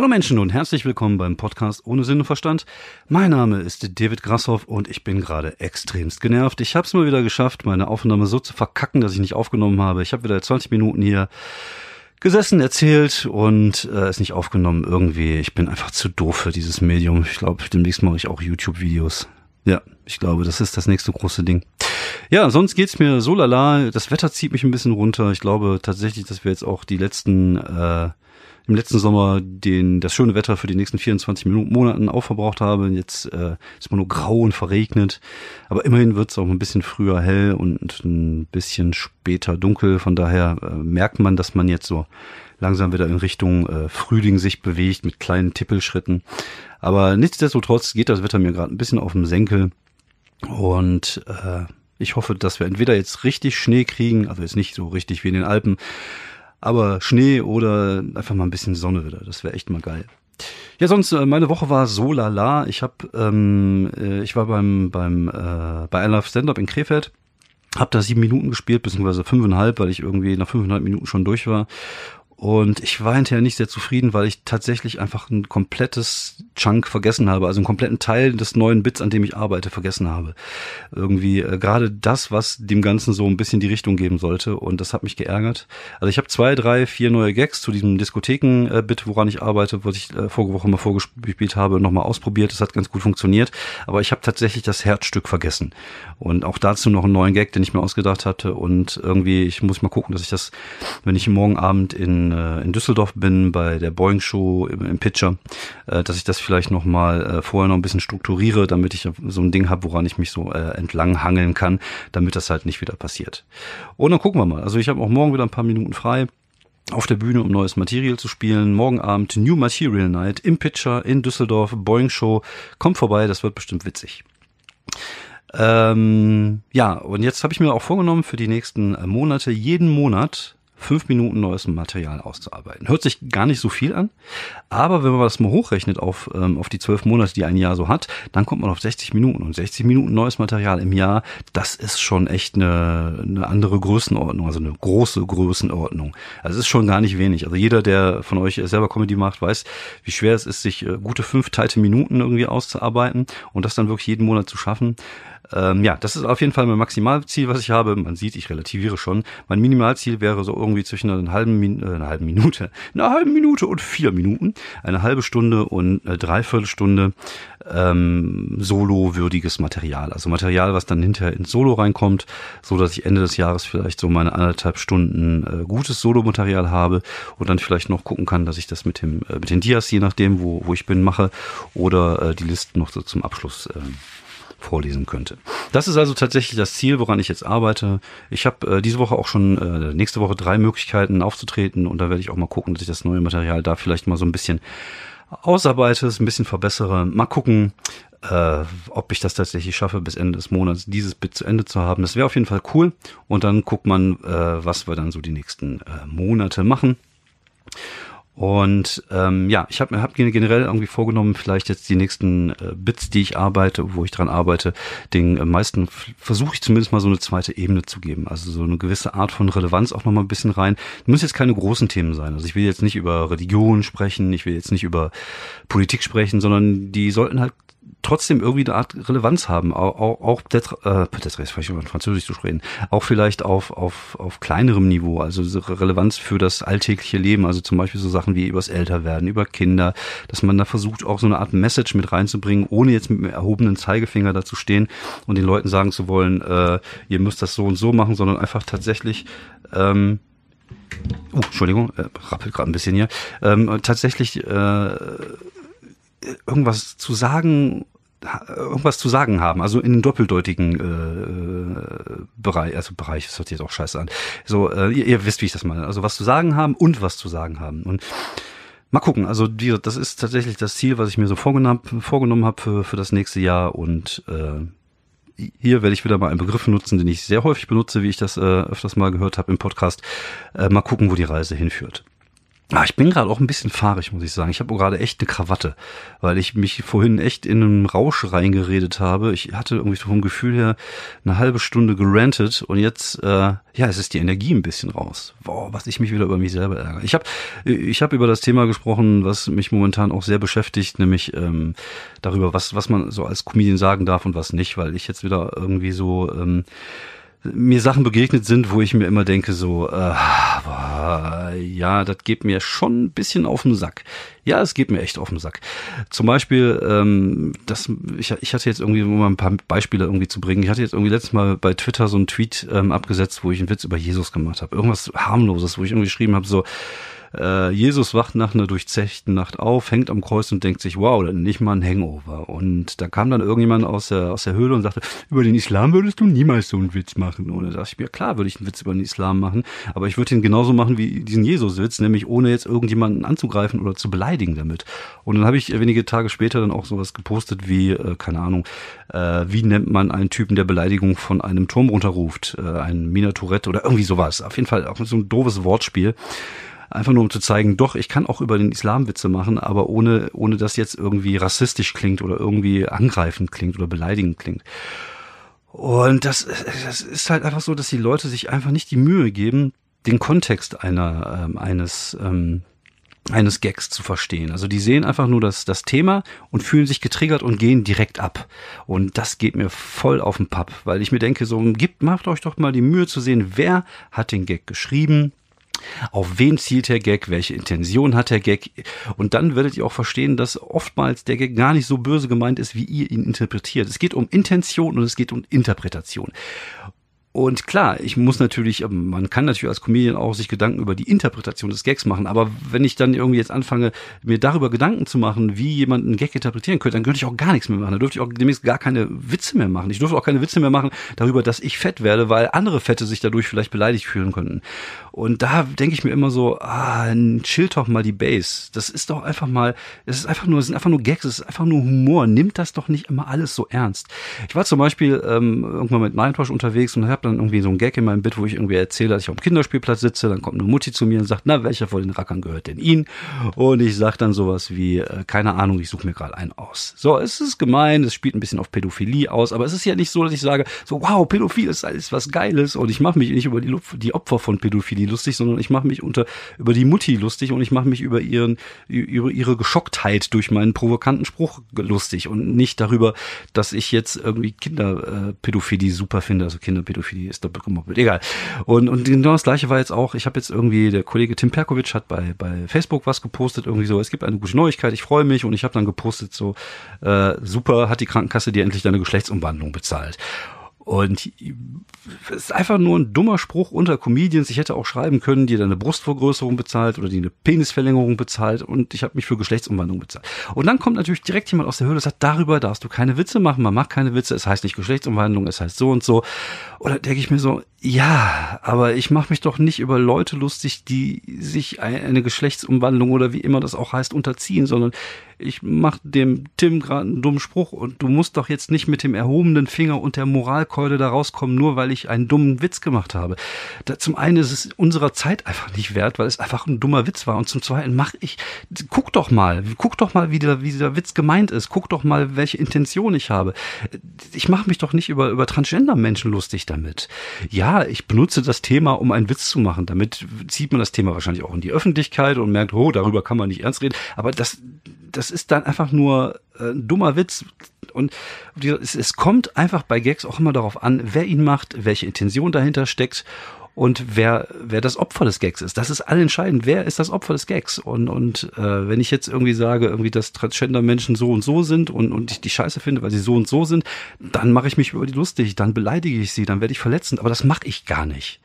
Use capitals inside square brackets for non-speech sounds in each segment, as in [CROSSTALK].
Hallo Menschen und herzlich willkommen beim Podcast ohne Sinn und Verstand. Mein Name ist David Grassoff und ich bin gerade extremst genervt. Ich habe es mal wieder geschafft, meine Aufnahme so zu verkacken, dass ich nicht aufgenommen habe. Ich habe wieder 20 Minuten hier gesessen, erzählt und äh, nicht aufgenommen irgendwie. Ich bin einfach zu doof für dieses Medium. Ich glaube, demnächst mache ich auch YouTube-Videos. Ja, ich glaube, das ist das nächste große Ding. Ja, sonst geht's mir so lala. Das Wetter zieht mich ein bisschen runter. Ich glaube tatsächlich, dass wir jetzt auch die letzten äh, im letzten Sommer den, das schöne Wetter für die nächsten 24 Minuten, Monaten aufverbraucht habe. Jetzt äh, ist man nur grau und verregnet. Aber immerhin wird es auch ein bisschen früher hell und ein bisschen später dunkel. Von daher äh, merkt man, dass man jetzt so langsam wieder in Richtung äh, Frühling sich bewegt mit kleinen Tippelschritten. Aber nichtsdestotrotz geht das Wetter mir gerade ein bisschen auf den Senkel. Und äh, ich hoffe, dass wir entweder jetzt richtig Schnee kriegen, also jetzt nicht so richtig wie in den Alpen, aber Schnee oder einfach mal ein bisschen Sonne wieder. Das wäre echt mal geil. Ja, sonst äh, meine Woche war so lala. Ich habe, ähm, äh, ich war beim beim äh, bei I Love Stand Up in Krefeld, habe da sieben Minuten gespielt beziehungsweise fünfeinhalb, weil ich irgendwie nach fünfeinhalb Minuten schon durch war und ich war hinterher nicht sehr zufrieden, weil ich tatsächlich einfach ein komplettes Chunk vergessen habe, also einen kompletten Teil des neuen Bits, an dem ich arbeite, vergessen habe. Irgendwie äh, gerade das, was dem Ganzen so ein bisschen die Richtung geben sollte. Und das hat mich geärgert. Also ich habe zwei, drei, vier neue Gags zu diesem Diskotheken-Bit, woran ich arbeite, was ich äh, vorige Woche mal vorgespielt habe, nochmal ausprobiert. Das hat ganz gut funktioniert. Aber ich habe tatsächlich das Herzstück vergessen. Und auch dazu noch einen neuen Gag, den ich mir ausgedacht hatte. Und irgendwie, ich muss mal gucken, dass ich das, wenn ich morgen Abend in äh, in Düsseldorf bin, bei der Boeing Show im, im Pitcher, äh, dass ich das vielleicht noch mal äh, vorher noch ein bisschen strukturiere, damit ich so ein Ding habe, woran ich mich so äh, entlang hangeln kann, damit das halt nicht wieder passiert. Und dann gucken wir mal. Also ich habe auch morgen wieder ein paar Minuten frei auf der Bühne, um neues Material zu spielen. Morgen Abend New Material Night im Pitcher in Düsseldorf, Boeing Show. Kommt vorbei, das wird bestimmt witzig. Ähm, ja, und jetzt habe ich mir auch vorgenommen, für die nächsten äh, Monate jeden Monat fünf Minuten neues Material auszuarbeiten. Hört sich gar nicht so viel an, aber wenn man das mal hochrechnet auf, ähm, auf die zwölf Monate, die ein Jahr so hat, dann kommt man auf 60 Minuten. Und 60 Minuten neues Material im Jahr, das ist schon echt eine, eine andere Größenordnung, also eine große Größenordnung. Also es ist schon gar nicht wenig. Also jeder, der von euch selber Comedy macht, weiß, wie schwer es ist, sich äh, gute fünf teilte Minuten irgendwie auszuarbeiten und das dann wirklich jeden Monat zu schaffen. Ähm, ja, das ist auf jeden Fall mein Maximalziel, was ich habe. Man sieht, ich relativiere schon. Mein Minimalziel wäre so irgendwie zwischen einer halben, Min äh, einer halben Minute, [LAUGHS] einer halben Minute und vier Minuten, eine halbe Stunde und eine Dreiviertelstunde ähm, Solo-würdiges Material. Also Material, was dann hinterher ins Solo reinkommt, so dass ich Ende des Jahres vielleicht so meine anderthalb Stunden äh, gutes Solo-Material habe und dann vielleicht noch gucken kann, dass ich das mit dem äh, mit den Dias, je nachdem, wo, wo ich bin, mache oder äh, die Listen noch so zum Abschluss äh, vorlesen könnte. Das ist also tatsächlich das Ziel, woran ich jetzt arbeite. Ich habe äh, diese Woche auch schon, äh, nächste Woche drei Möglichkeiten aufzutreten und da werde ich auch mal gucken, dass ich das neue Material da vielleicht mal so ein bisschen ausarbeite, es ein bisschen verbessere. Mal gucken, äh, ob ich das tatsächlich schaffe, bis Ende des Monats dieses Bit zu Ende zu haben. Das wäre auf jeden Fall cool. Und dann guckt man, äh, was wir dann so die nächsten äh, Monate machen. Und ähm, ja, ich habe mir hab generell irgendwie vorgenommen, vielleicht jetzt die nächsten äh, Bits, die ich arbeite, wo ich dran arbeite, den äh, meisten versuche ich zumindest mal so eine zweite Ebene zu geben. Also so eine gewisse Art von Relevanz auch nochmal ein bisschen rein. Muss jetzt keine großen Themen sein. Also ich will jetzt nicht über Religion sprechen, ich will jetzt nicht über Politik sprechen, sondern die sollten halt trotzdem irgendwie eine Art Relevanz haben, auch, auch, auch äh, vielleicht Französisch zu sprechen, auch vielleicht auf, auf, auf kleinerem Niveau, also Relevanz für das alltägliche Leben, also zum Beispiel so Sachen wie übers Älterwerden, über Kinder, dass man da versucht, auch so eine Art Message mit reinzubringen, ohne jetzt mit einem erhobenen Zeigefinger da zu stehen und den Leuten sagen zu wollen, äh, ihr müsst das so und so machen, sondern einfach tatsächlich ähm, Uh, Entschuldigung, äh, rappelt gerade ein bisschen hier. Ähm, tatsächlich äh, irgendwas zu sagen irgendwas zu sagen haben, also in den doppeldeutigen äh, Bereich, also Bereich, das hört sich jetzt auch scheiße an. So, äh, ihr, ihr wisst, wie ich das meine. Also was zu sagen haben und was zu sagen haben. Und mal gucken, also die, das ist tatsächlich das Ziel, was ich mir so vorgenommen, vorgenommen habe für, für das nächste Jahr. Und äh, hier werde ich wieder mal einen Begriff nutzen, den ich sehr häufig benutze, wie ich das äh, öfters mal gehört habe im Podcast. Äh, mal gucken, wo die Reise hinführt. Ah, ich bin gerade auch ein bisschen fahrig, muss ich sagen. Ich habe gerade echt eine Krawatte, weil ich mich vorhin echt in einen Rausch reingeredet habe. Ich hatte irgendwie vom Gefühl her eine halbe Stunde gerantet und jetzt, äh, ja, es ist die Energie ein bisschen raus. Boah, was ich mich wieder über mich selber ärgere. Ich habe ich hab über das Thema gesprochen, was mich momentan auch sehr beschäftigt, nämlich ähm, darüber, was, was man so als Comedian sagen darf und was nicht, weil ich jetzt wieder irgendwie so... Ähm, mir Sachen begegnet sind, wo ich mir immer denke, so, äh, boah, ja, das geht mir schon ein bisschen auf den Sack. Ja, es geht mir echt auf den Sack. Zum Beispiel, ähm, das, ich, ich hatte jetzt irgendwie, um mal ein paar Beispiele irgendwie zu bringen, ich hatte jetzt irgendwie letztes Mal bei Twitter so einen Tweet ähm, abgesetzt, wo ich einen Witz über Jesus gemacht habe. Irgendwas harmloses, wo ich irgendwie geschrieben habe, so, äh, Jesus wacht nach einer durchzechten Nacht auf, hängt am Kreuz und denkt sich, wow, dann nicht mal ein Hangover. Und da kam dann irgendjemand aus der, aus der Höhle und sagte, über den Islam würdest du niemals so einen Witz machen. Und da dachte ich mir, klar würde ich einen Witz über den Islam machen, aber ich würde ihn genauso machen wie diesen Jesus-Witz, nämlich ohne jetzt irgendjemanden anzugreifen oder zu beleidigen damit. Und dann habe ich wenige Tage später dann auch sowas gepostet wie, äh, keine Ahnung, äh, wie nennt man einen Typen, der Beleidigung von einem Turm runterruft, äh, ein Minaturett oder irgendwie sowas. Auf jeden Fall auch so ein doofes Wortspiel. Einfach nur um zu zeigen, doch, ich kann auch über den Islam Witze machen, aber ohne, ohne dass jetzt irgendwie rassistisch klingt oder irgendwie angreifend klingt oder beleidigend klingt. Und das, das ist halt einfach so, dass die Leute sich einfach nicht die Mühe geben, den Kontext einer, ähm, eines, ähm, eines Gags zu verstehen. Also die sehen einfach nur das, das Thema und fühlen sich getriggert und gehen direkt ab. Und das geht mir voll auf den Papp, weil ich mir denke, so, gibt, macht euch doch mal die Mühe zu sehen, wer hat den Gag geschrieben, auf wen zielt der Gag? Welche Intention hat der Gag? Und dann werdet ihr auch verstehen, dass oftmals der Gag gar nicht so böse gemeint ist, wie ihr ihn interpretiert. Es geht um Intention und es geht um Interpretation. Und klar, ich muss natürlich, ähm, man kann natürlich als Comedian auch sich Gedanken über die Interpretation des Gags machen, aber wenn ich dann irgendwie jetzt anfange, mir darüber Gedanken zu machen, wie jemand einen Gag interpretieren könnte, dann könnte ich auch gar nichts mehr machen. Dann dürfte ich auch demnächst gar keine Witze mehr machen. Ich dürfte auch keine Witze mehr machen darüber, dass ich fett werde, weil andere Fette sich dadurch vielleicht beleidigt fühlen könnten. Und da denke ich mir immer so, ah, chill doch mal die Base. Das ist doch einfach mal, das ist einfach nur, das sind einfach nur Gags, das ist einfach nur Humor. Nimmt das doch nicht immer alles so ernst. Ich war zum Beispiel ähm, irgendwann mit Nightwash unterwegs und habe dann irgendwie so ein Gag in meinem Bit, wo ich irgendwie erzähle, dass ich auf dem Kinderspielplatz sitze. Dann kommt eine Mutti zu mir und sagt, na, welcher von den Rackern gehört denn Ihnen? Und ich sage dann sowas wie, äh, keine Ahnung, ich suche mir gerade einen aus. So, es ist gemein, es spielt ein bisschen auf Pädophilie aus, aber es ist ja nicht so, dass ich sage, so, wow, Pädophil ist alles was Geiles und ich mache mich nicht über die, die Opfer von Pädophilie lustig, sondern ich mache mich unter über die Mutti lustig und ich mache mich über ihren über ihre Geschocktheit durch meinen provokanten Spruch lustig und nicht darüber, dass ich jetzt irgendwie Kinderpädophilie super finde. Also Kinderpädophilie ist doppelt gemoppelt. Egal. Und und genau das gleiche war jetzt auch. Ich habe jetzt irgendwie der Kollege Tim Perkovic hat bei bei Facebook was gepostet irgendwie so. Es gibt eine gute Neuigkeit. Ich freue mich und ich habe dann gepostet so äh, super hat die Krankenkasse dir endlich deine Geschlechtsumwandlung bezahlt. Und es ist einfach nur ein dummer Spruch unter Comedians. Ich hätte auch schreiben können, die eine Brustvergrößerung bezahlt oder die eine Penisverlängerung bezahlt und ich habe mich für Geschlechtsumwandlung bezahlt. Und dann kommt natürlich direkt jemand aus der Höhle und sagt, darüber darfst du keine Witze machen, man macht keine Witze, es heißt nicht Geschlechtsumwandlung, es heißt so und so. Oder denke ich mir so, ja, aber ich mache mich doch nicht über Leute lustig, die sich eine Geschlechtsumwandlung oder wie immer das auch heißt unterziehen, sondern ich mache dem Tim gerade einen dummen Spruch und du musst doch jetzt nicht mit dem erhobenen Finger und der Moralkeule da rauskommen, nur weil ich einen dummen Witz gemacht habe. Da, zum einen ist es unserer Zeit einfach nicht wert, weil es einfach ein dummer Witz war und zum zweiten mach ich, guck doch mal, guck doch mal, wie der, wie dieser Witz gemeint ist, guck doch mal, welche Intention ich habe. Ich mache mich doch nicht über, über Transgender-Menschen lustig damit. Ja, ich benutze das Thema, um einen Witz zu machen. Damit zieht man das Thema wahrscheinlich auch in die Öffentlichkeit und merkt, oh, darüber kann man nicht ernst reden. Aber das, das ist dann einfach nur äh, ein dummer Witz. Und es kommt einfach bei Gags auch immer darauf an, wer ihn macht, welche Intention dahinter steckt und wer, wer das Opfer des Gags ist. Das ist allentscheidend. Wer ist das Opfer des Gags? Und, und äh, wenn ich jetzt irgendwie sage, irgendwie, dass Transgender-Menschen so und so sind und, und ich die Scheiße finde, weil sie so und so sind, dann mache ich mich über die lustig, dann beleidige ich sie, dann werde ich verletzend. Aber das mache ich gar nicht.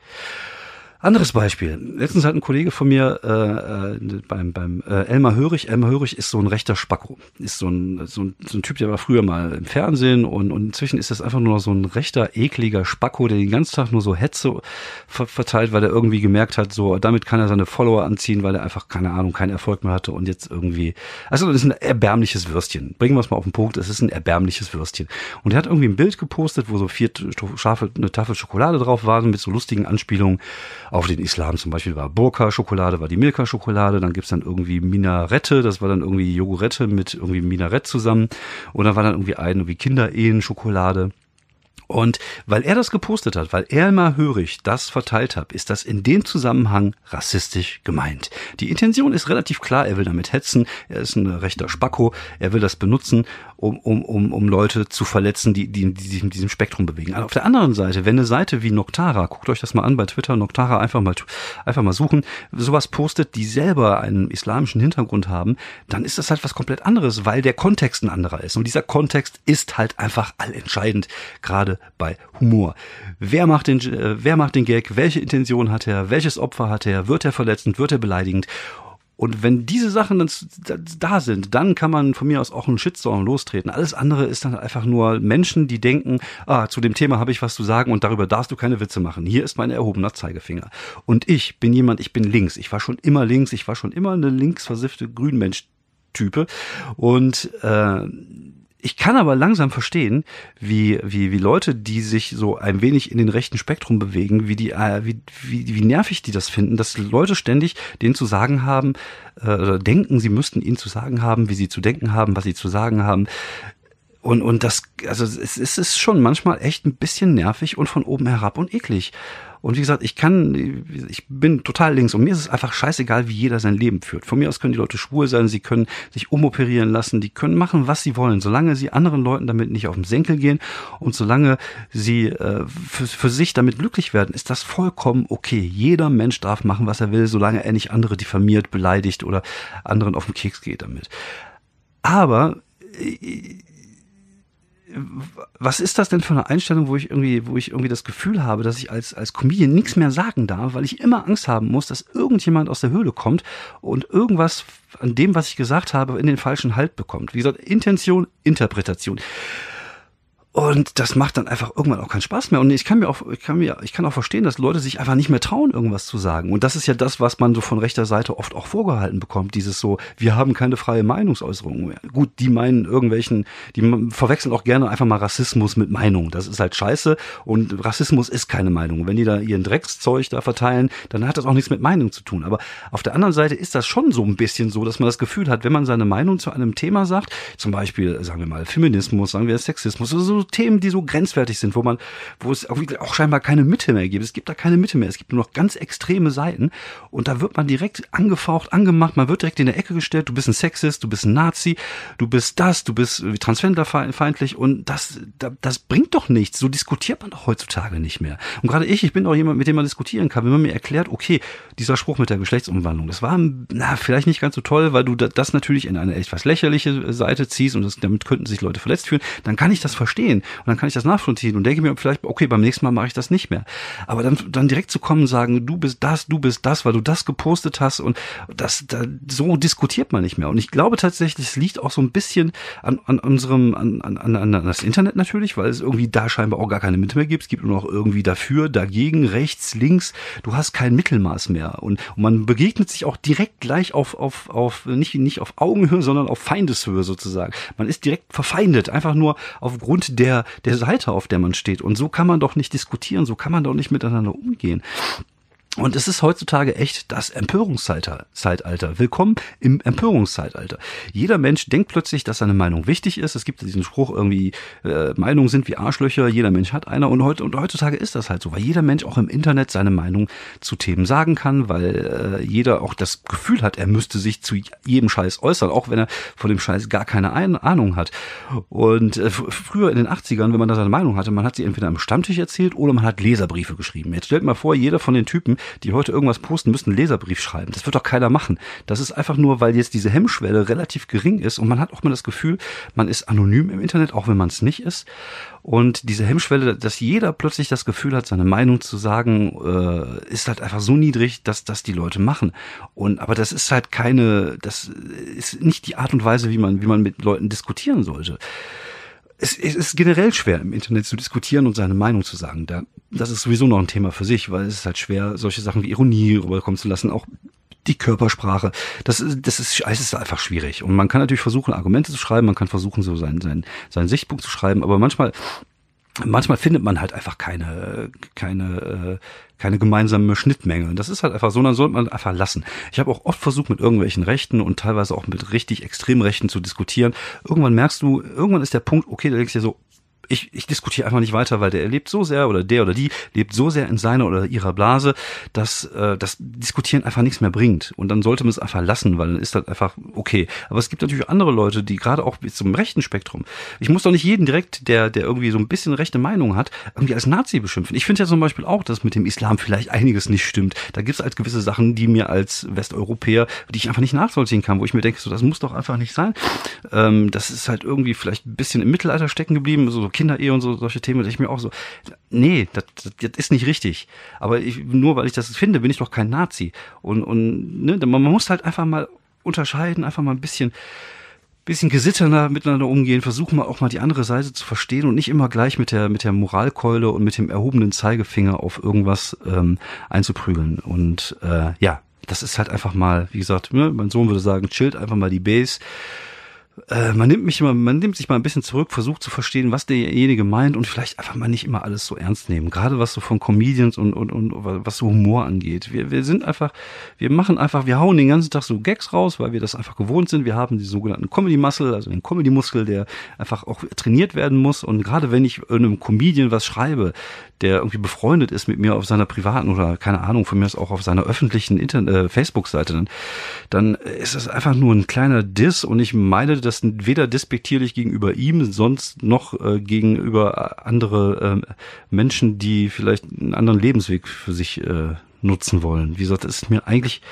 Anderes Beispiel. Letztens hat ein Kollege von mir äh, äh, beim, beim äh, Elmar Hörig, Elmar Hörig ist so ein rechter Spacko. Ist so ein, so, ein, so ein Typ, der war früher mal im Fernsehen und, und inzwischen ist das einfach nur noch so ein rechter, ekliger Spacko, der den ganzen Tag nur so Hetze ver verteilt, weil er irgendwie gemerkt hat, so damit kann er seine Follower anziehen, weil er einfach, keine Ahnung, keinen Erfolg mehr hatte und jetzt irgendwie. Also das ist ein erbärmliches Würstchen. Bringen wir es mal auf den Punkt, es ist ein erbärmliches Würstchen. Und er hat irgendwie ein Bild gepostet, wo so vier Schafe, eine Tafel Schokolade drauf waren mit so lustigen Anspielungen. Auf den Islam zum Beispiel war Burka-Schokolade, war die Milka-Schokolade, dann gibt's dann irgendwie Minarette, das war dann irgendwie Jogurette mit irgendwie Minarett zusammen. Und dann war dann irgendwie ein irgendwie Kinderehen-Schokolade. Und weil er das gepostet hat, weil er mal hörig das verteilt hat, ist das in dem Zusammenhang rassistisch gemeint. Die Intention ist relativ klar, er will damit hetzen, er ist ein rechter Spacko, er will das benutzen, um, um, um, um Leute zu verletzen, die, die, die sich in diesem Spektrum bewegen. Aber auf der anderen Seite, wenn eine Seite wie Noctara, guckt euch das mal an bei Twitter, Noctara einfach mal, einfach mal suchen, sowas postet, die selber einen islamischen Hintergrund haben, dann ist das halt was komplett anderes, weil der Kontext ein anderer ist. Und dieser Kontext ist halt einfach allentscheidend, gerade bei Humor. Wer macht den, äh, wer macht den Gag? Welche Intention hat er? Welches Opfer hat er? Wird er verletzend? Wird er beleidigend? Und wenn diese Sachen dann da sind, dann kann man von mir aus auch einen Shitstorm lostreten. Alles andere ist dann einfach nur Menschen, die denken, ah, zu dem Thema habe ich was zu sagen und darüber darfst du keine Witze machen. Hier ist mein erhobener Zeigefinger. Und ich bin jemand, ich bin links. Ich war schon immer links. Ich war schon immer eine linksversiffte Grünmensch-Type. Und äh, ich kann aber langsam verstehen, wie, wie, wie Leute, die sich so ein wenig in den rechten Spektrum bewegen, wie die, äh, wie, wie, wie nervig die das finden, dass Leute ständig denen zu sagen haben, äh, oder denken, sie müssten ihnen zu sagen haben, wie sie zu denken haben, was sie zu sagen haben. Und, und das, also es, es ist schon manchmal echt ein bisschen nervig und von oben herab und eklig. Und wie gesagt, ich kann, ich bin total links und mir ist es einfach scheißegal, wie jeder sein Leben führt. Von mir aus können die Leute schwul sein, sie können sich umoperieren lassen, die können machen, was sie wollen, solange sie anderen Leuten damit nicht auf den Senkel gehen und solange sie äh, für, für sich damit glücklich werden, ist das vollkommen okay. Jeder Mensch darf machen, was er will, solange er nicht andere diffamiert, beleidigt oder anderen auf den Keks geht damit. Aber äh, was ist das denn für eine Einstellung, wo ich irgendwie, wo ich irgendwie das Gefühl habe, dass ich als, als Comedian nichts mehr sagen darf, weil ich immer Angst haben muss, dass irgendjemand aus der Höhle kommt und irgendwas an dem, was ich gesagt habe, in den falschen Halt bekommt. Wie gesagt, Intention, Interpretation. Und das macht dann einfach irgendwann auch keinen Spaß mehr. Und ich kann mir auch, ich kann mir, ich kann auch verstehen, dass Leute sich einfach nicht mehr trauen, irgendwas zu sagen. Und das ist ja das, was man so von rechter Seite oft auch vorgehalten bekommt. Dieses so, wir haben keine freie Meinungsäußerung mehr. Gut, die meinen irgendwelchen, die verwechseln auch gerne einfach mal Rassismus mit Meinung. Das ist halt scheiße. Und Rassismus ist keine Meinung. Wenn die da ihren Dreckszeug da verteilen, dann hat das auch nichts mit Meinung zu tun. Aber auf der anderen Seite ist das schon so ein bisschen so, dass man das Gefühl hat, wenn man seine Meinung zu einem Thema sagt, zum Beispiel, sagen wir mal, Feminismus, sagen wir Sexismus, so Themen, die so grenzwertig sind, wo man, wo es auch scheinbar keine Mitte mehr gibt. Es gibt da keine Mitte mehr. Es gibt nur noch ganz extreme Seiten und da wird man direkt angefaucht, angemacht, man wird direkt in der Ecke gestellt, du bist ein Sexist, du bist ein Nazi, du bist das, du bist transgenderfeindlich und das, das bringt doch nichts. So diskutiert man doch heutzutage nicht mehr. Und gerade ich, ich bin auch jemand, mit dem man diskutieren kann, wenn man mir erklärt, okay, dieser Spruch mit der Geschlechtsumwandlung, das war, na, vielleicht nicht ganz so toll, weil du das natürlich in eine etwas lächerliche Seite ziehst und das, damit könnten sich Leute verletzt fühlen, dann kann ich das verstehen. Und dann kann ich das nachvollziehen und denke mir vielleicht, okay, beim nächsten Mal mache ich das nicht mehr. Aber dann, dann direkt zu kommen und sagen, du bist das, du bist das, weil du das gepostet hast und das, da, so diskutiert man nicht mehr. Und ich glaube tatsächlich, es liegt auch so ein bisschen an, an unserem, an, an, an das Internet natürlich, weil es irgendwie da scheinbar auch gar keine Mitte mehr gibt. Es gibt nur noch irgendwie dafür, dagegen, rechts, links. Du hast kein Mittelmaß mehr. Und, und man begegnet sich auch direkt gleich auf, auf, auf, nicht, nicht auf Augenhöhe, sondern auf Feindeshöhe sozusagen. Man ist direkt verfeindet, einfach nur aufgrund der, der Seite, auf der man steht. Und so kann man doch nicht diskutieren, so kann man doch nicht miteinander umgehen. Und es ist heutzutage echt das Empörungszeitalter. Willkommen im Empörungszeitalter. Jeder Mensch denkt plötzlich, dass seine Meinung wichtig ist. Es gibt diesen Spruch irgendwie, äh, Meinungen sind wie Arschlöcher, jeder Mensch hat einer. Und, heute, und heutzutage ist das halt so, weil jeder Mensch auch im Internet seine Meinung zu Themen sagen kann, weil äh, jeder auch das Gefühl hat, er müsste sich zu jedem Scheiß äußern, auch wenn er von dem Scheiß gar keine Ahnung hat. Und äh, früher in den 80ern, wenn man da seine Meinung hatte, man hat sie entweder am Stammtisch erzählt oder man hat Leserbriefe geschrieben. Jetzt stellt mal vor, jeder von den Typen, die heute irgendwas posten, müssen einen Leserbrief schreiben. Das wird doch keiner machen. Das ist einfach nur, weil jetzt diese Hemmschwelle relativ gering ist und man hat auch mal das Gefühl, man ist anonym im Internet, auch wenn man es nicht ist. Und diese Hemmschwelle, dass jeder plötzlich das Gefühl hat, seine Meinung zu sagen, äh, ist halt einfach so niedrig, dass das die Leute machen. Und aber das ist halt keine, das ist nicht die Art und Weise, wie man, wie man mit Leuten diskutieren sollte es, es ist generell schwer im Internet zu diskutieren und seine Meinung zu sagen. Da, das ist sowieso noch ein Thema für sich, weil es ist halt schwer, solche Sachen wie Ironie rüberkommen zu lassen, auch die Körpersprache. Das, ist, das ist, es ist einfach schwierig. Und man kann natürlich versuchen, Argumente zu schreiben, man kann versuchen, so seinen, seinen, seinen Sichtpunkt zu schreiben, aber manchmal manchmal findet man halt einfach keine, keine, äh, keine gemeinsame Schnittmenge. Das ist halt einfach so, dann sollte man einfach lassen. Ich habe auch oft versucht, mit irgendwelchen Rechten und teilweise auch mit richtig extrem Rechten zu diskutieren. Irgendwann merkst du, irgendwann ist der Punkt, okay, da denkst du dir so, ich, ich diskutiere einfach nicht weiter, weil der lebt so sehr oder der oder die lebt so sehr in seiner oder ihrer Blase, dass äh, das Diskutieren einfach nichts mehr bringt. Und dann sollte man es einfach lassen, weil dann ist das einfach okay. Aber es gibt natürlich andere Leute, die gerade auch bis zum rechten Spektrum. Ich muss doch nicht jeden direkt, der, der irgendwie so ein bisschen rechte Meinung hat, irgendwie als Nazi beschimpfen. Ich finde ja zum Beispiel auch, dass mit dem Islam vielleicht einiges nicht stimmt. Da gibt es halt gewisse Sachen, die mir als Westeuropäer, die ich einfach nicht nachvollziehen kann, wo ich mir denke, so das muss doch einfach nicht sein. Ähm, das ist halt irgendwie vielleicht ein bisschen im Mittelalter stecken geblieben, so Kinderehe und so solche Themen, da ich mir auch so, nee, das, das, das ist nicht richtig. Aber ich, nur weil ich das finde, bin ich doch kein Nazi. Und, und ne, man muss halt einfach mal unterscheiden, einfach mal ein bisschen bisschen gesittener miteinander umgehen, versuchen wir auch mal die andere Seite zu verstehen und nicht immer gleich mit der mit der Moralkeule und mit dem erhobenen Zeigefinger auf irgendwas ähm, einzuprügeln. Und äh, ja, das ist halt einfach mal, wie gesagt, ne, mein Sohn würde sagen, chillt einfach mal die Base äh, man nimmt mich immer, man nimmt sich mal ein bisschen zurück, versucht zu verstehen, was derjenige meint und vielleicht einfach mal nicht immer alles so ernst nehmen. Gerade was so von Comedians und, und, und was so Humor angeht. Wir, wir sind einfach, wir machen einfach, wir hauen den ganzen Tag so Gags raus, weil wir das einfach gewohnt sind. Wir haben die sogenannten Comedy Muscle, also den Comedy Muskel, der einfach auch trainiert werden muss. Und gerade wenn ich einem Comedian was schreibe, der irgendwie befreundet ist mit mir auf seiner privaten oder keine Ahnung, von mir ist auch auf seiner öffentlichen Internet, äh, Facebook-Seite, dann, dann ist das einfach nur ein kleiner Diss und ich meine das weder despektierlich gegenüber ihm, sonst noch äh, gegenüber andere äh, Menschen, die vielleicht einen anderen Lebensweg für sich äh, nutzen wollen. Wie gesagt, das ist mir eigentlich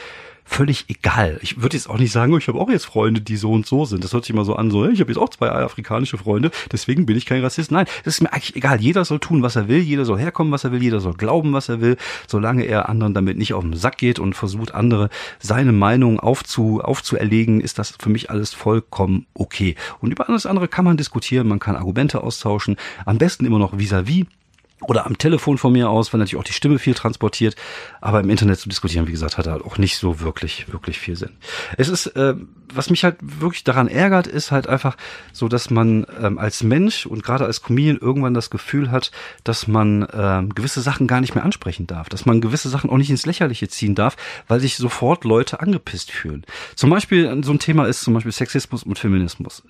völlig egal. Ich würde jetzt auch nicht sagen, oh, ich habe auch jetzt Freunde, die so und so sind. Das hört sich immer so an, so, ich habe jetzt auch zwei afrikanische Freunde, deswegen bin ich kein Rassist. Nein, das ist mir eigentlich egal. Jeder soll tun, was er will, jeder soll herkommen, was er will, jeder soll glauben, was er will, solange er anderen damit nicht auf den Sack geht und versucht, andere seine Meinung aufzu, aufzuerlegen, ist das für mich alles vollkommen okay. Und über alles andere kann man diskutieren, man kann Argumente austauschen, am besten immer noch vis-à-vis. vis à vis oder am Telefon von mir aus, weil natürlich auch die Stimme viel transportiert. Aber im Internet zu diskutieren, wie gesagt, hat halt auch nicht so wirklich, wirklich viel Sinn. Es ist, äh, was mich halt wirklich daran ärgert, ist halt einfach so, dass man ähm, als Mensch und gerade als Comedian irgendwann das Gefühl hat, dass man ähm, gewisse Sachen gar nicht mehr ansprechen darf, dass man gewisse Sachen auch nicht ins Lächerliche ziehen darf, weil sich sofort Leute angepisst fühlen. Zum Beispiel, so ein Thema ist zum Beispiel Sexismus und Feminismus.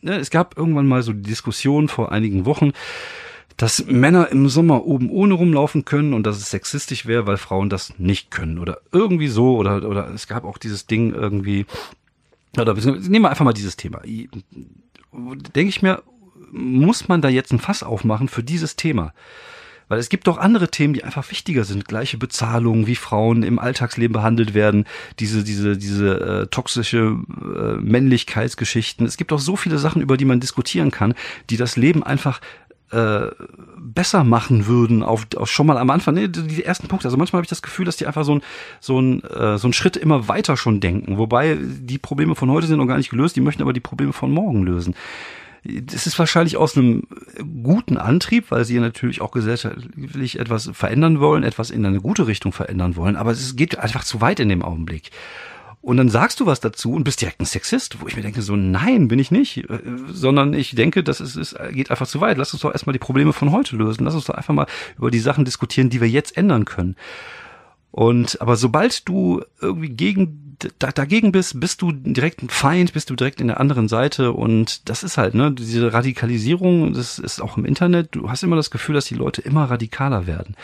Ne, es gab irgendwann mal so die Diskussion vor einigen Wochen, dass Männer im Sommer oben ohne rumlaufen können und dass es sexistisch wäre, weil Frauen das nicht können oder irgendwie so oder oder es gab auch dieses Ding irgendwie oder nehmen wir einfach mal dieses Thema. Denke ich mir, muss man da jetzt ein Fass aufmachen für dieses Thema? Weil es gibt doch andere Themen, die einfach wichtiger sind. Gleiche Bezahlung, wie Frauen im Alltagsleben behandelt werden, diese, diese, diese äh, toxische äh, Männlichkeitsgeschichten. Es gibt auch so viele Sachen, über die man diskutieren kann, die das Leben einfach äh, besser machen würden, auf, auf schon mal am Anfang, nee, die ersten Punkte. Also manchmal habe ich das Gefühl, dass die einfach so ein, so ein, äh, so ein Schritt immer weiter schon denken. Wobei die Probleme von heute sind noch gar nicht gelöst, die möchten aber die Probleme von morgen lösen. Das ist wahrscheinlich aus einem guten Antrieb, weil sie natürlich auch gesellschaftlich etwas verändern wollen, etwas in eine gute Richtung verändern wollen, aber es geht einfach zu weit in dem Augenblick. Und dann sagst du was dazu und bist direkt ein Sexist, wo ich mir denke, so nein, bin ich nicht, äh, sondern ich denke, das ist, es geht einfach zu weit. Lass uns doch erstmal die Probleme von heute lösen. Lass uns doch einfach mal über die Sachen diskutieren, die wir jetzt ändern können. Und aber sobald du irgendwie gegen da, dagegen bist, bist du direkt ein Feind, bist du direkt in der anderen Seite und das ist halt, ne, diese Radikalisierung, das ist auch im Internet, du hast immer das Gefühl, dass die Leute immer radikaler werden.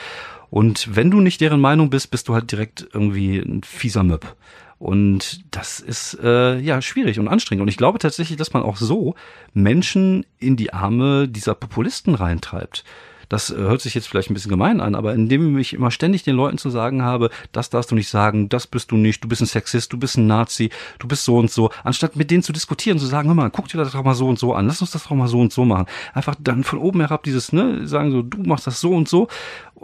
Und wenn du nicht deren Meinung bist, bist du halt direkt irgendwie ein fieser Möb. Und das ist äh, ja schwierig und anstrengend. Und ich glaube tatsächlich, dass man auch so Menschen in die Arme dieser Populisten reintreibt. Das hört sich jetzt vielleicht ein bisschen gemein an, aber indem ich immer ständig den Leuten zu sagen habe, das darfst du nicht sagen, das bist du nicht, du bist ein Sexist, du bist ein Nazi, du bist so und so, anstatt mit denen zu diskutieren, zu sagen, hör mal, guck dir das doch mal so und so an, lass uns das doch mal so und so machen. Einfach dann von oben herab dieses, ne, sagen so, du machst das so und so.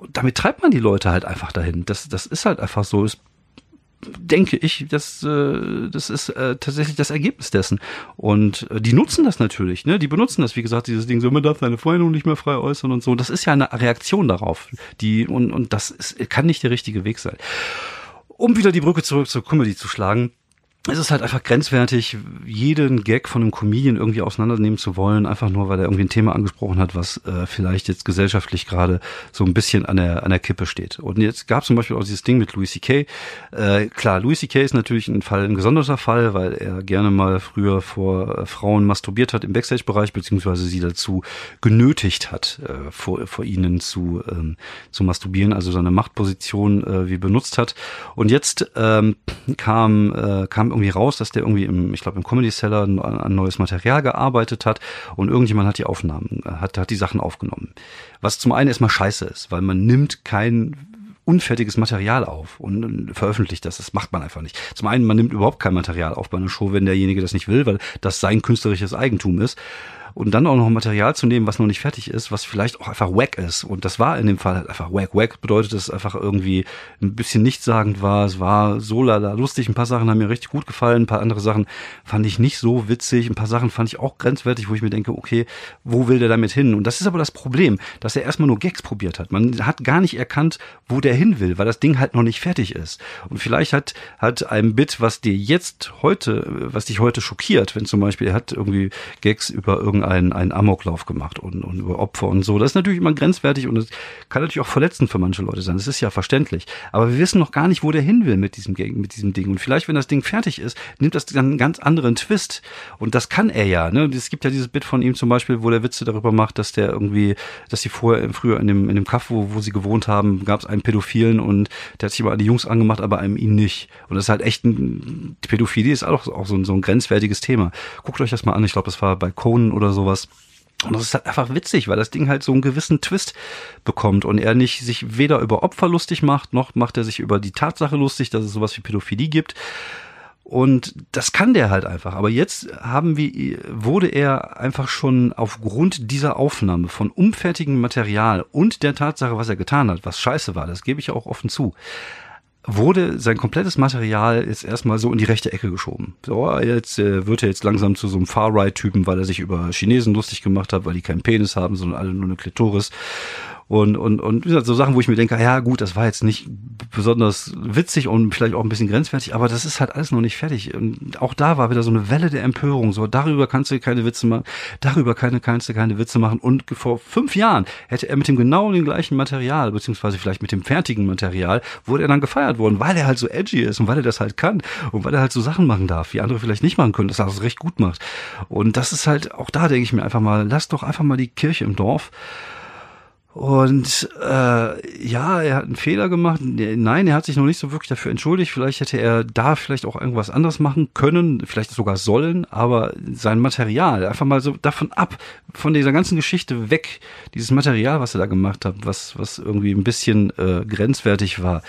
Damit treibt man die Leute halt einfach dahin. Das, das ist halt einfach so. Es denke ich, dass äh, das ist äh, tatsächlich das Ergebnis dessen. Und äh, die nutzen das natürlich, ne? Die benutzen das, wie gesagt, dieses Ding, so man darf seine Freundin nicht mehr frei äußern und so. Das ist ja eine Reaktion darauf. Die, und, und das ist, kann nicht der richtige Weg sein. Um wieder die Brücke zurück zur Comedy zu schlagen, es ist halt einfach grenzwertig, jeden Gag von einem Comedian irgendwie auseinandernehmen zu wollen, einfach nur, weil er irgendwie ein Thema angesprochen hat, was äh, vielleicht jetzt gesellschaftlich gerade so ein bisschen an der, an der Kippe steht. Und jetzt gab es zum Beispiel auch dieses Ding mit Louis C.K. Äh, klar, Louis C.K. ist natürlich ein Fall, ein gesonderter Fall, weil er gerne mal früher vor äh, Frauen masturbiert hat im Backstage-Bereich, beziehungsweise sie dazu genötigt hat, äh, vor, vor ihnen zu, ähm, zu masturbieren, also seine Machtposition äh, wie benutzt hat. Und jetzt ähm, kam, äh, kam irgendwie raus, dass der irgendwie im, ich glaube, im Comedy Seller an, an neues Material gearbeitet hat und irgendjemand hat die Aufnahmen, hat, hat die Sachen aufgenommen. Was zum einen erstmal scheiße ist, weil man nimmt kein unfertiges Material auf und veröffentlicht das. Das macht man einfach nicht. Zum einen, man nimmt überhaupt kein Material auf bei einer Show, wenn derjenige das nicht will, weil das sein künstlerisches Eigentum ist und dann auch noch Material zu nehmen, was noch nicht fertig ist, was vielleicht auch einfach wack ist. Und das war in dem Fall halt einfach wack. Wack bedeutet, dass es einfach irgendwie ein bisschen nichtssagend war. Es war so lala lustig. Ein paar Sachen haben mir richtig gut gefallen. Ein paar andere Sachen fand ich nicht so witzig. Ein paar Sachen fand ich auch grenzwertig, wo ich mir denke, okay, wo will der damit hin? Und das ist aber das Problem, dass er erstmal nur Gags probiert hat. Man hat gar nicht erkannt, wo der hin will, weil das Ding halt noch nicht fertig ist. Und vielleicht hat, hat ein Bit, was dir jetzt heute, was dich heute schockiert, wenn zum Beispiel er hat irgendwie Gags über irgendein einen, einen Amoklauf gemacht und, und über Opfer und so. Das ist natürlich immer grenzwertig und es kann natürlich auch verletzend für manche Leute sein. Das ist ja verständlich. Aber wir wissen noch gar nicht, wo der hin will mit diesem, mit diesem Ding. Und vielleicht, wenn das Ding fertig ist, nimmt das dann einen ganz anderen Twist. Und das kann er ja. Ne? Es gibt ja dieses Bit von ihm zum Beispiel, wo der Witze darüber macht, dass der irgendwie, dass sie vorher, früher in dem, in dem Kaff, wo, wo sie gewohnt haben, gab es einen Pädophilen und der hat sich immer an die Jungs angemacht, aber einem ihn nicht. Und das ist halt echt ein, Pädophilie ist auch, auch so, ein, so ein grenzwertiges Thema. Guckt euch das mal an. Ich glaube, das war bei Conan oder sowas. Und das ist halt einfach witzig, weil das Ding halt so einen gewissen Twist bekommt und er nicht sich weder über Opfer lustig macht, noch macht er sich über die Tatsache lustig, dass es sowas wie Pädophilie gibt. Und das kann der halt einfach. Aber jetzt haben wir, wurde er einfach schon aufgrund dieser Aufnahme von unfertigem Material und der Tatsache, was er getan hat, was scheiße war, das gebe ich auch offen zu, wurde sein komplettes Material jetzt erstmal so in die rechte Ecke geschoben. So, jetzt äh, wird er jetzt langsam zu so einem Far-Right-Typen, weil er sich über Chinesen lustig gemacht hat, weil die keinen Penis haben, sondern alle nur eine Klitoris. Und, und, und wie gesagt, so Sachen, wo ich mir denke, ja gut, das war jetzt nicht besonders witzig und vielleicht auch ein bisschen grenzwertig, aber das ist halt alles noch nicht fertig. Und auch da war wieder so eine Welle der Empörung. So, darüber kannst du keine Witze machen, darüber keine, kannst du keine Witze machen. Und vor fünf Jahren hätte er mit dem genau den gleichen Material, beziehungsweise vielleicht mit dem fertigen Material, wurde er dann gefeiert worden, weil er halt so edgy ist und weil er das halt kann und weil er halt so Sachen machen darf, wie andere vielleicht nicht machen können, dass er das recht gut macht. Und das ist halt, auch da denke ich mir einfach mal, lass doch einfach mal die Kirche im Dorf. Und äh, ja, er hat einen Fehler gemacht. Nein, er hat sich noch nicht so wirklich dafür entschuldigt. Vielleicht hätte er da vielleicht auch irgendwas anderes machen können, vielleicht sogar sollen, aber sein Material, einfach mal so davon ab, von dieser ganzen Geschichte weg, dieses Material, was er da gemacht hat, was, was irgendwie ein bisschen äh, grenzwertig war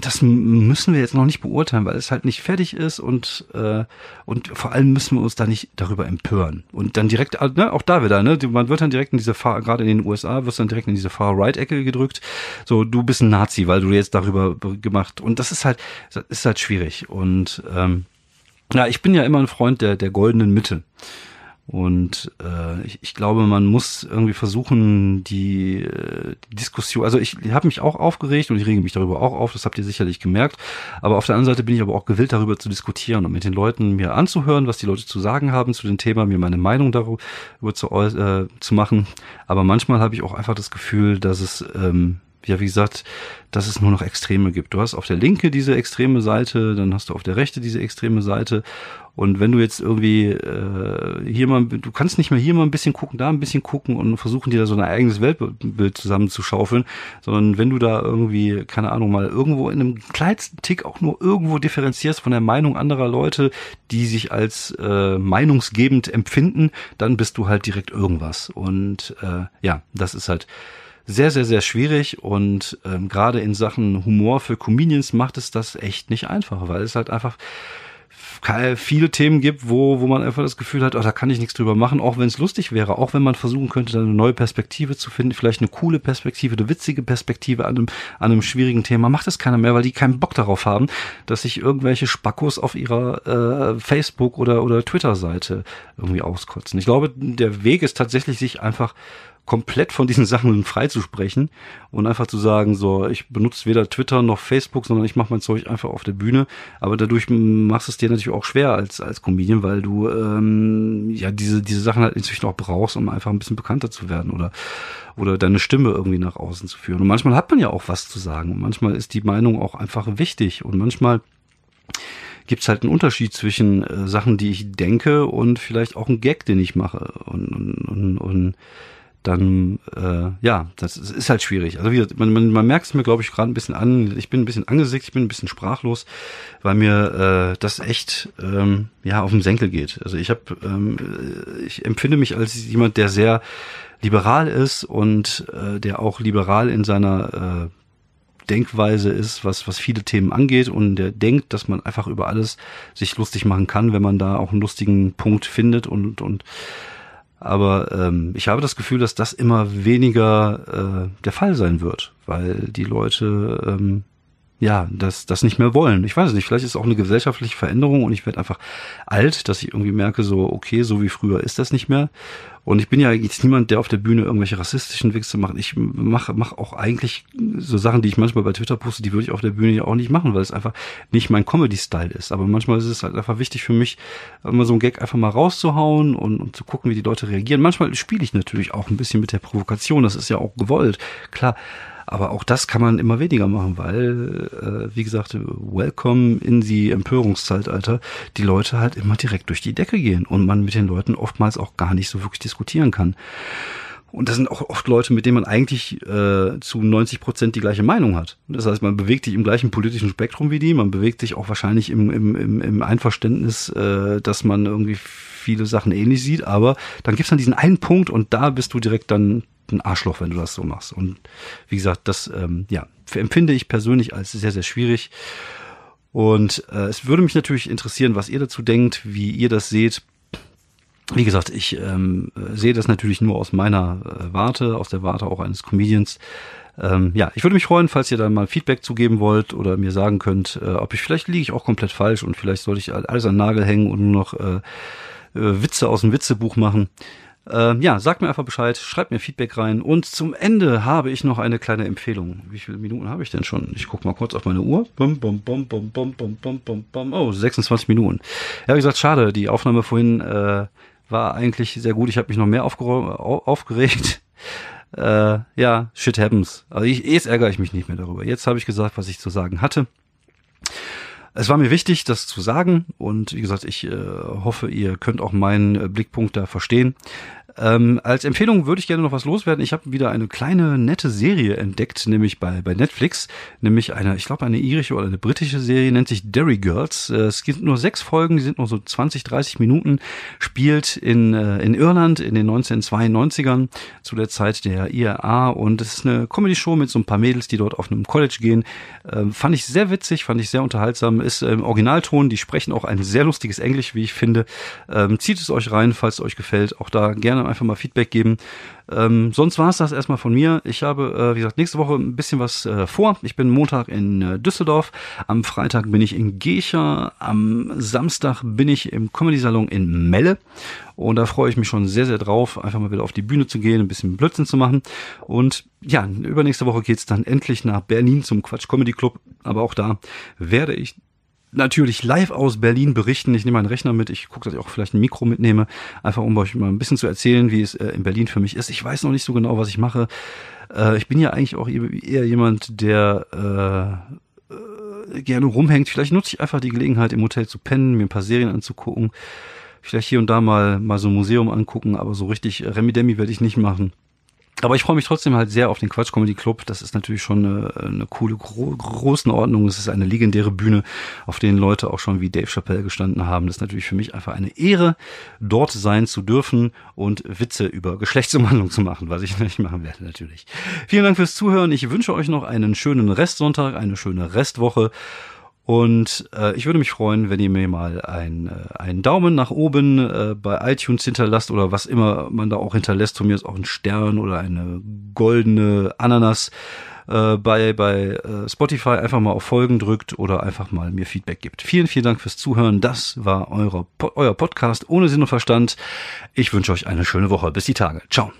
das müssen wir jetzt noch nicht beurteilen, weil es halt nicht fertig ist und äh, und vor allem müssen wir uns da nicht darüber empören. Und dann direkt äh, ne, auch da wieder ne man wird dann direkt in diese Far gerade in den USA wirst dann direkt in diese Far Right Ecke gedrückt. So du bist ein Nazi weil du jetzt darüber gemacht. Und das ist halt ist halt schwierig. Und ähm, ja ich bin ja immer ein Freund der der goldenen Mitte und äh, ich, ich glaube, man muss irgendwie versuchen, die, äh, die Diskussion, also ich habe mich auch aufgeregt und ich rege mich darüber auch auf, das habt ihr sicherlich gemerkt. Aber auf der anderen Seite bin ich aber auch gewillt, darüber zu diskutieren und mit den Leuten mir anzuhören, was die Leute zu sagen haben zu dem Thema, mir meine Meinung darüber zu, äh, zu machen. Aber manchmal habe ich auch einfach das Gefühl, dass es ähm, ja, wie gesagt, dass es nur noch Extreme gibt. Du hast auf der Linke diese extreme Seite, dann hast du auf der Rechte diese extreme Seite. Und wenn du jetzt irgendwie äh, hier mal, du kannst nicht mehr hier mal ein bisschen gucken, da ein bisschen gucken und versuchen dir da so ein eigenes Weltbild zusammenzuschaufeln, sondern wenn du da irgendwie, keine Ahnung, mal irgendwo in einem kleinsten Tick auch nur irgendwo differenzierst von der Meinung anderer Leute, die sich als äh, meinungsgebend empfinden, dann bist du halt direkt irgendwas. Und äh, ja, das ist halt sehr, sehr, sehr schwierig und ähm, gerade in Sachen Humor für Comedians macht es das echt nicht einfach, weil es halt einfach viele Themen gibt, wo, wo man einfach das Gefühl hat, oh, da kann ich nichts drüber machen, auch wenn es lustig wäre, auch wenn man versuchen könnte, eine neue Perspektive zu finden, vielleicht eine coole Perspektive, eine witzige Perspektive an einem, an einem schwierigen Thema, macht es keiner mehr, weil die keinen Bock darauf haben, dass sich irgendwelche Spackos auf ihrer äh, Facebook- oder, oder Twitter-Seite irgendwie auskotzen. Ich glaube, der Weg ist tatsächlich, sich einfach komplett von diesen [LAUGHS] Sachen freizusprechen und einfach zu sagen, so, ich benutze weder Twitter noch Facebook, sondern ich mache mein Zeug einfach auf der Bühne. Aber dadurch machst es dir natürlich auch schwer als, als Comedian, weil du ähm, ja diese, diese Sachen halt inzwischen auch brauchst, um einfach ein bisschen bekannter zu werden oder, oder deine Stimme irgendwie nach außen zu führen. Und manchmal hat man ja auch was zu sagen und manchmal ist die Meinung auch einfach wichtig und manchmal gibt's halt einen Unterschied zwischen äh, Sachen, die ich denke und vielleicht auch ein Gag, den ich mache. Und, und, und, und dann, äh, ja, das ist halt schwierig. Also wie, man, man, man merkt es mir, glaube ich, gerade ein bisschen an. Ich bin ein bisschen angesickt, ich bin ein bisschen sprachlos, weil mir äh, das echt ähm, ja auf den Senkel geht. Also ich habe, ähm, ich empfinde mich als jemand, der sehr liberal ist und äh, der auch liberal in seiner äh, Denkweise ist, was, was viele Themen angeht und der denkt, dass man einfach über alles sich lustig machen kann, wenn man da auch einen lustigen Punkt findet und, und aber ähm, ich habe das Gefühl, dass das immer weniger äh, der Fall sein wird, weil die Leute ähm, ja, das, das nicht mehr wollen. Ich weiß es nicht, vielleicht ist es auch eine gesellschaftliche Veränderung und ich werde einfach alt, dass ich irgendwie merke, so, okay, so wie früher ist das nicht mehr. Und ich bin ja jetzt niemand, der auf der Bühne irgendwelche rassistischen Witze macht. Ich mache mach auch eigentlich so Sachen, die ich manchmal bei Twitter poste, die würde ich auf der Bühne ja auch nicht machen, weil es einfach nicht mein Comedy-Style ist. Aber manchmal ist es halt einfach wichtig für mich, immer so einen Gag einfach mal rauszuhauen und, und zu gucken, wie die Leute reagieren. Manchmal spiele ich natürlich auch ein bisschen mit der Provokation, das ist ja auch gewollt, klar. Aber auch das kann man immer weniger machen, weil, äh, wie gesagt, welcome in die Empörungszeitalter, die Leute halt immer direkt durch die Decke gehen und man mit den Leuten oftmals auch gar nicht so wirklich diskutieren kann. Und das sind auch oft Leute, mit denen man eigentlich äh, zu 90 Prozent die gleiche Meinung hat. Das heißt, man bewegt sich im gleichen politischen Spektrum wie die, man bewegt sich auch wahrscheinlich im, im, im, Einverständnis, äh, dass man irgendwie viele Sachen ähnlich sieht, aber dann gibt's dann diesen einen Punkt und da bist du direkt dann ein Arschloch, wenn du das so machst. Und wie gesagt, das ähm, ja, empfinde ich persönlich als sehr, sehr schwierig. Und äh, es würde mich natürlich interessieren, was ihr dazu denkt, wie ihr das seht. Wie gesagt, ich ähm, sehe das natürlich nur aus meiner äh, Warte, aus der Warte auch eines Comedians. Ähm, ja, ich würde mich freuen, falls ihr da mal Feedback zugeben wollt oder mir sagen könnt, äh, ob ich vielleicht liege ich auch komplett falsch und vielleicht sollte ich alles an Nagel hängen und nur noch äh, äh, Witze aus dem Witzebuch machen. Äh, ja, sagt mir einfach Bescheid, schreibt mir Feedback rein. Und zum Ende habe ich noch eine kleine Empfehlung. Wie viele Minuten habe ich denn schon? Ich gucke mal kurz auf meine Uhr. Bum, bum, bum, bum, bum, bum, bum, bum, bum. Oh, 26 Minuten. Ja, wie gesagt, schade. Die Aufnahme vorhin äh, war eigentlich sehr gut. Ich habe mich noch mehr aufgeregt. [LAUGHS] Äh, ja, shit happens. Also ich, jetzt ärgere ich mich nicht mehr darüber. Jetzt habe ich gesagt, was ich zu sagen hatte. Es war mir wichtig, das zu sagen und wie gesagt, ich äh, hoffe, ihr könnt auch meinen äh, Blickpunkt da verstehen. Ähm, als Empfehlung würde ich gerne noch was loswerden. Ich habe wieder eine kleine nette Serie entdeckt, nämlich bei, bei Netflix, nämlich eine, ich glaube, eine irische oder eine britische Serie, nennt sich Derry Girls. Äh, es gibt nur sechs Folgen, die sind nur so 20, 30 Minuten, spielt in, äh, in Irland in den 1992ern zu der Zeit der IRA und es ist eine Comedy-Show mit so ein paar Mädels, die dort auf einem College gehen. Ähm, fand ich sehr witzig, fand ich sehr unterhaltsam, ist im Originalton, die sprechen auch ein sehr lustiges Englisch, wie ich finde. Ähm, zieht es euch rein, falls es euch gefällt. Auch da gerne einfach mal Feedback geben. Ähm, sonst war es das erstmal von mir. Ich habe, äh, wie gesagt, nächste Woche ein bisschen was äh, vor. Ich bin Montag in äh, Düsseldorf, am Freitag bin ich in Gecher, am Samstag bin ich im Comedy-Salon in Melle und da freue ich mich schon sehr, sehr drauf, einfach mal wieder auf die Bühne zu gehen, ein bisschen Blödsinn zu machen. Und ja, übernächste Woche geht's dann endlich nach Berlin zum Quatsch Comedy Club. Aber auch da werde ich natürlich live aus Berlin berichten. Ich nehme meinen Rechner mit. Ich gucke, dass ich auch vielleicht ein Mikro mitnehme, einfach um euch mal ein bisschen zu erzählen, wie es äh, in Berlin für mich ist. Ich weiß noch nicht so genau, was ich mache. Äh, ich bin ja eigentlich auch eher jemand, der äh, gerne rumhängt. Vielleicht nutze ich einfach die Gelegenheit, im Hotel zu pennen, mir ein paar Serien anzugucken. Vielleicht hier und da mal, mal so ein Museum angucken, aber so richtig Remi Demi werde ich nicht machen. Aber ich freue mich trotzdem halt sehr auf den Quatsch Comedy Club. Das ist natürlich schon eine, eine coole gro Größenordnung. Es ist eine legendäre Bühne, auf denen Leute auch schon wie Dave Chappelle gestanden haben. Das ist natürlich für mich einfach eine Ehre, dort sein zu dürfen und Witze über Geschlechtsumwandlung zu machen, was ich [LAUGHS] nicht machen werde natürlich. Vielen Dank fürs Zuhören. Ich wünsche euch noch einen schönen Restsonntag, eine schöne Restwoche. Und äh, ich würde mich freuen, wenn ihr mir mal ein, äh, einen Daumen nach oben äh, bei iTunes hinterlasst oder was immer man da auch hinterlässt. Von mir ist auch ein Stern oder eine goldene Ananas äh, bei, bei äh, Spotify. Einfach mal auf Folgen drückt oder einfach mal mir Feedback gibt. Vielen, vielen Dank fürs Zuhören. Das war eure, euer Podcast ohne Sinn und Verstand. Ich wünsche euch eine schöne Woche. Bis die Tage. Ciao.